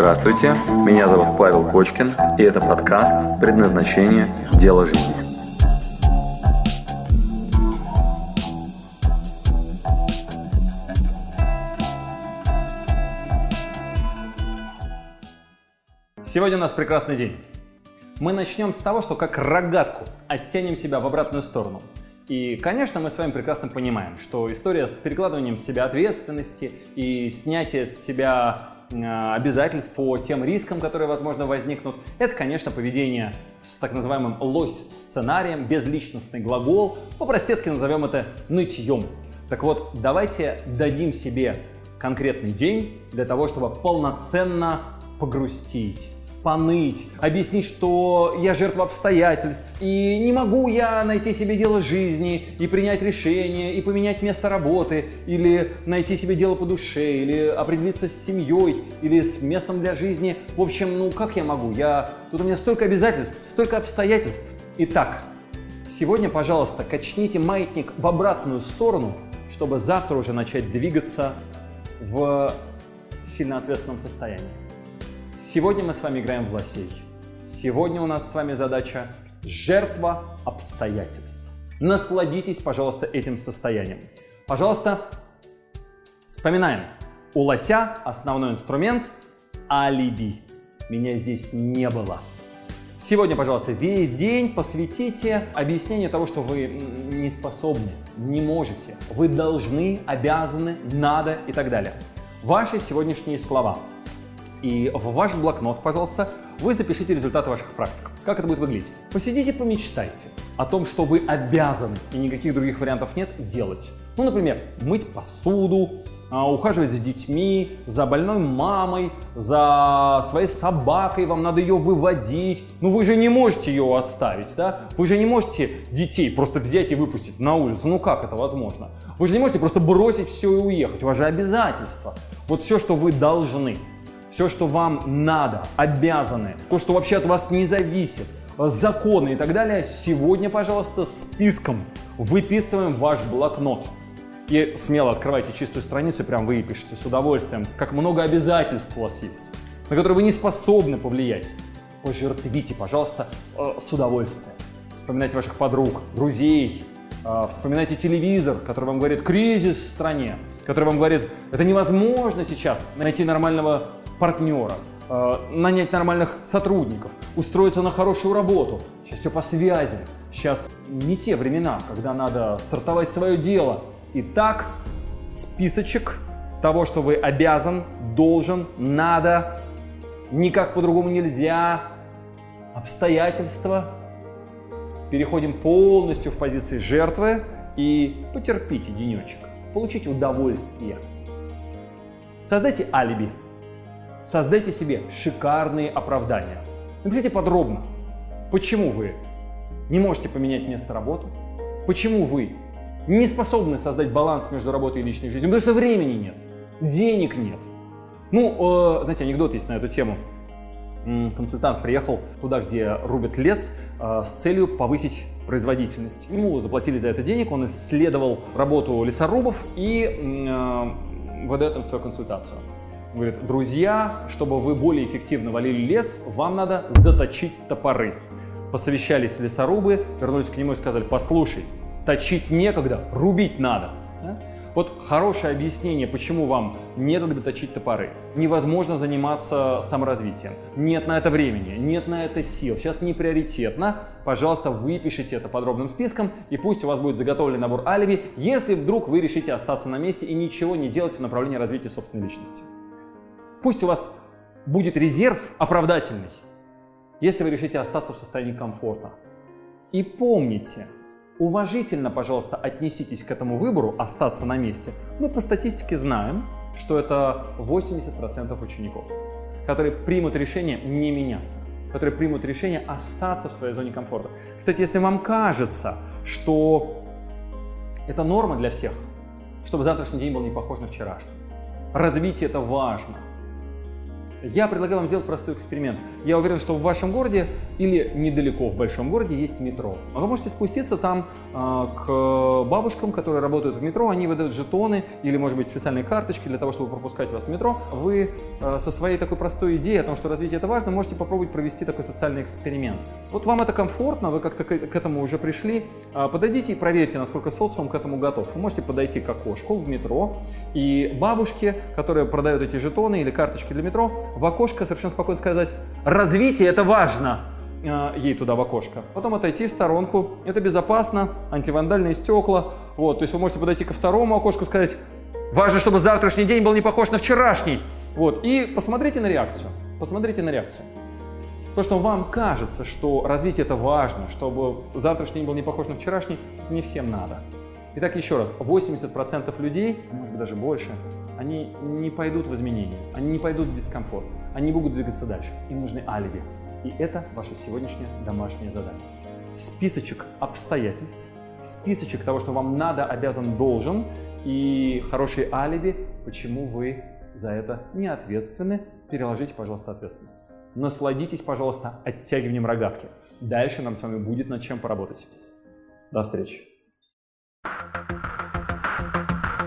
Здравствуйте, меня зовут Павел Кочкин, и это подкаст «Предназначение. Дело жизни». Сегодня у нас прекрасный день. Мы начнем с того, что как рогатку оттянем себя в обратную сторону. И, конечно, мы с вами прекрасно понимаем, что история с перекладыванием себя ответственности и снятие с себя обязательств по тем рискам, которые, возможно, возникнут. Это, конечно, поведение с так называемым лось-сценарием, безличностный глагол. По-простецки назовем это нытьем. Так вот, давайте дадим себе конкретный день для того, чтобы полноценно погрустить поныть, объяснить, что я жертва обстоятельств, и не могу я найти себе дело жизни, и принять решение, и поменять место работы, или найти себе дело по душе, или определиться с семьей, или с местом для жизни. В общем, ну как я могу? Я... Тут у меня столько обязательств, столько обстоятельств. Итак, сегодня, пожалуйста, качните маятник в обратную сторону, чтобы завтра уже начать двигаться в сильно ответственном состоянии. Сегодня мы с вами играем в лосей. Сегодня у нас с вами задача жертва обстоятельств. Насладитесь, пожалуйста, этим состоянием. Пожалуйста, вспоминаем. У лося основной инструмент – алиби. Меня здесь не было. Сегодня, пожалуйста, весь день посвятите объяснению того, что вы не способны, не можете, вы должны, обязаны, надо и так далее. Ваши сегодняшние слова – и в ваш блокнот, пожалуйста, вы запишите результаты ваших практик. Как это будет выглядеть? Посидите, помечтайте о том, что вы обязаны, и никаких других вариантов нет, делать. Ну, например, мыть посуду, а, ухаживать за детьми, за больной мамой, за своей собакой, вам надо ее выводить. Ну вы же не можете ее оставить, да? Вы же не можете детей просто взять и выпустить на улицу. Ну как это возможно? Вы же не можете просто бросить все и уехать. У вас же обязательства. Вот все, что вы должны все, что вам надо, обязаны, то, что вообще от вас не зависит, законы и так далее, сегодня, пожалуйста, списком выписываем ваш блокнот. И смело открывайте чистую страницу, прям выпишите с удовольствием, как много обязательств у вас есть, на которые вы не способны повлиять. Пожертвите, пожалуйста, э, с удовольствием. Вспоминайте ваших подруг, друзей, э, вспоминайте телевизор, который вам говорит кризис в стране, который вам говорит, это невозможно сейчас найти нормального партнера, э, нанять нормальных сотрудников, устроиться на хорошую работу. Сейчас все по связям. Сейчас не те времена, когда надо стартовать свое дело. Итак, списочек того, что вы обязан, должен, надо, никак по-другому нельзя, обстоятельства. Переходим полностью в позиции жертвы и потерпите денечек, получите удовольствие. Создайте алиби Создайте себе шикарные оправдания. Напишите подробно, почему вы не можете поменять место работы, почему вы не способны создать баланс между работой и личной жизнью, потому что времени нет, денег нет. Ну, э, знаете, анекдот есть на эту тему. Консультант приехал туда, где рубят лес, э, с целью повысить производительность. Ему заплатили за это денег, он исследовал работу лесорубов и э, выдает им свою консультацию. Говорит, друзья, чтобы вы более эффективно валили лес, вам надо заточить топоры. Посовещались лесорубы, вернулись к нему и сказали, послушай, точить некогда, рубить надо. Да? Вот хорошее объяснение, почему вам некогда точить топоры. Невозможно заниматься саморазвитием. Нет на это времени, нет на это сил. Сейчас не приоритетно. Пожалуйста, выпишите это подробным списком, и пусть у вас будет заготовлен набор алиби, если вдруг вы решите остаться на месте и ничего не делать в направлении развития собственной личности. Пусть у вас будет резерв оправдательный, если вы решите остаться в состоянии комфорта. И помните, уважительно, пожалуйста, отнеситесь к этому выбору остаться на месте. Мы по статистике знаем, что это 80% учеников, которые примут решение не меняться, которые примут решение остаться в своей зоне комфорта. Кстати, если вам кажется, что это норма для всех, чтобы завтрашний день был не похож на вчерашний, развитие это важно – я предлагаю вам сделать простой эксперимент. Я уверен, что в вашем городе или недалеко в большом городе есть метро. Вы можете спуститься там а, к бабушкам, которые работают в метро, они выдают жетоны или, может быть, специальные карточки для того, чтобы пропускать вас в метро. Вы а, со своей такой простой идеей о том, что развитие это важно, можете попробовать провести такой социальный эксперимент. Вот вам это комфортно, вы как-то к этому уже пришли. А, подойдите и проверьте, насколько социум к этому готов. Вы можете подойти к окошку в метро, и бабушки, которые продают эти жетоны или карточки для метро, в окошко совершенно спокойно сказать «Развитие это важно!» Э, ей туда в окошко. Потом отойти в сторонку. Это безопасно, антивандальные стекла. Вот, то есть вы можете подойти ко второму окошку и сказать, важно, чтобы завтрашний день был не похож на вчерашний. Вот, и посмотрите на реакцию. Посмотрите на реакцию. То, что вам кажется, что развитие это важно, чтобы завтрашний день был не похож на вчерашний, не всем надо. Итак, еще раз, 80% людей, а может быть даже больше, они не пойдут в изменения, они не пойдут в дискомфорт, они не будут двигаться дальше. Им нужны алиби. И это ваше сегодняшнее домашнее задание. Списочек обстоятельств, списочек того, что вам надо, обязан, должен, и хорошие алиби, почему вы за это не ответственны. Переложите, пожалуйста, ответственность. Насладитесь, пожалуйста, оттягиванием рогатки. Дальше нам с вами будет над чем поработать. До встречи.